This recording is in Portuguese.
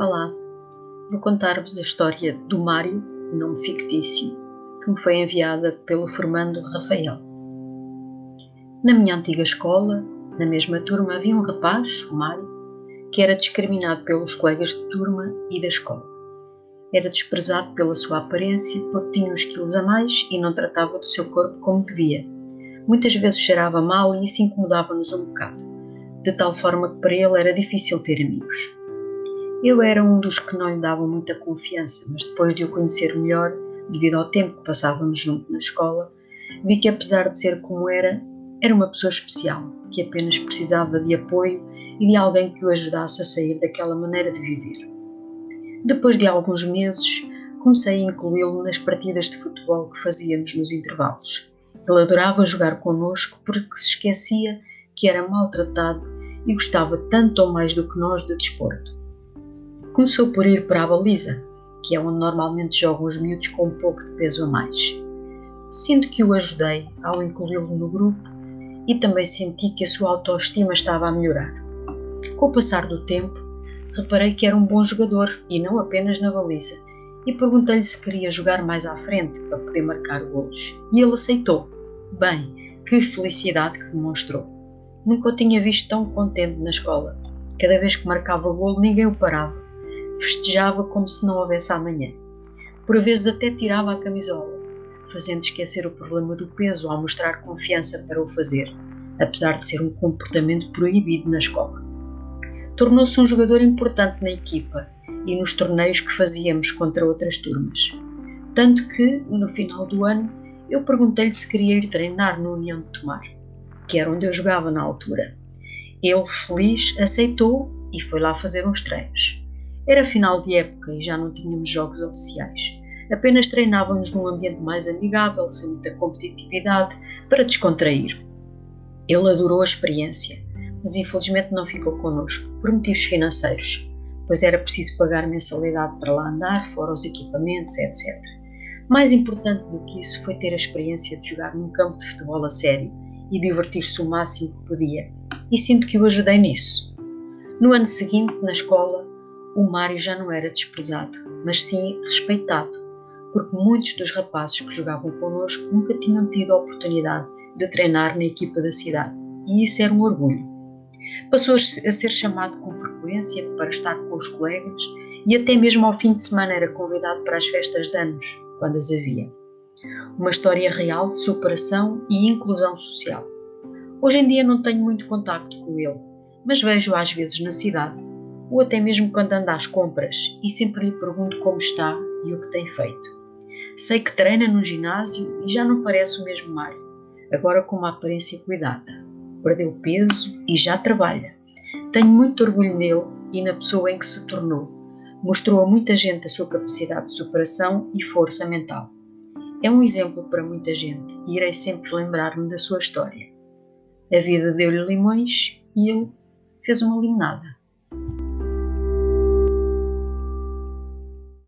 Olá, vou contar-vos a história do Mário, nome fictício, que me foi enviada pelo formando Rafael. Na minha antiga escola, na mesma turma, havia um rapaz, o Mário, que era discriminado pelos colegas de turma e da escola. Era desprezado pela sua aparência porque tinha uns quilos a mais e não tratava do seu corpo como devia. Muitas vezes cheirava mal e isso incomodava-nos um bocado, de tal forma que para ele era difícil ter amigos. Eu era um dos que não lhe davam muita confiança, mas depois de o conhecer melhor, devido ao tempo que passávamos junto na escola, vi que apesar de ser como era, era uma pessoa especial, que apenas precisava de apoio e de alguém que o ajudasse a sair daquela maneira de viver. Depois de alguns meses, comecei a incluí-lo nas partidas de futebol que fazíamos nos intervalos. Ele adorava jogar connosco porque se esquecia que era maltratado e gostava tanto ou mais do que nós de desporto. Começou por ir para a baliza, que é onde normalmente jogam os miúdos com um pouco de peso a mais. Sinto que o ajudei ao incluí-lo no grupo e também senti que a sua autoestima estava a melhorar. Com o passar do tempo, reparei que era um bom jogador e não apenas na baliza, e perguntei-lhe se queria jogar mais à frente para poder marcar golos. E ele aceitou. Bem, que felicidade que demonstrou. Nunca o tinha visto tão contente na escola. Cada vez que marcava golo, ninguém o parava festejava como se não houvesse amanhã. Por vezes até tirava a camisola, fazendo esquecer o problema do peso ao mostrar confiança para o fazer, apesar de ser um comportamento proibido na escola. Tornou-se um jogador importante na equipa e nos torneios que fazíamos contra outras turmas. Tanto que, no final do ano, eu perguntei-lhe se queria ir treinar no União de Tomar, que era onde eu jogava na altura. Ele, feliz, aceitou e foi lá fazer uns treinos. Era final de época e já não tínhamos jogos oficiais. Apenas treinávamos num ambiente mais amigável, sem muita competitividade, para descontrair. Ele adorou a experiência, mas infelizmente não ficou connosco, por motivos financeiros, pois era preciso pagar mensalidade para lá andar, fora os equipamentos, etc. Mais importante do que isso foi ter a experiência de jogar num campo de futebol a sério e divertir-se o máximo que podia, e sinto que o ajudei nisso. No ano seguinte, na escola, o Mário já não era desprezado, mas sim respeitado, porque muitos dos rapazes que jogavam connosco nunca tinham tido a oportunidade de treinar na equipa da cidade, e isso era um orgulho. Passou a ser chamado com frequência para estar com os colegas e até mesmo ao fim de semana era convidado para as festas de anos, quando as havia. Uma história real de superação e inclusão social. Hoje em dia não tenho muito contacto com ele, mas vejo às vezes na cidade ou até mesmo quando anda às compras e sempre lhe pergunto como está e o que tem feito. Sei que treina no ginásio e já não parece o mesmo Mário, agora com uma aparência cuidada. Perdeu peso e já trabalha. Tenho muito orgulho nele e na pessoa em que se tornou. Mostrou a muita gente a sua capacidade de superação e força mental. É um exemplo para muita gente e irei sempre lembrar-me da sua história. A vida deu-lhe limões e ele fez uma limonada.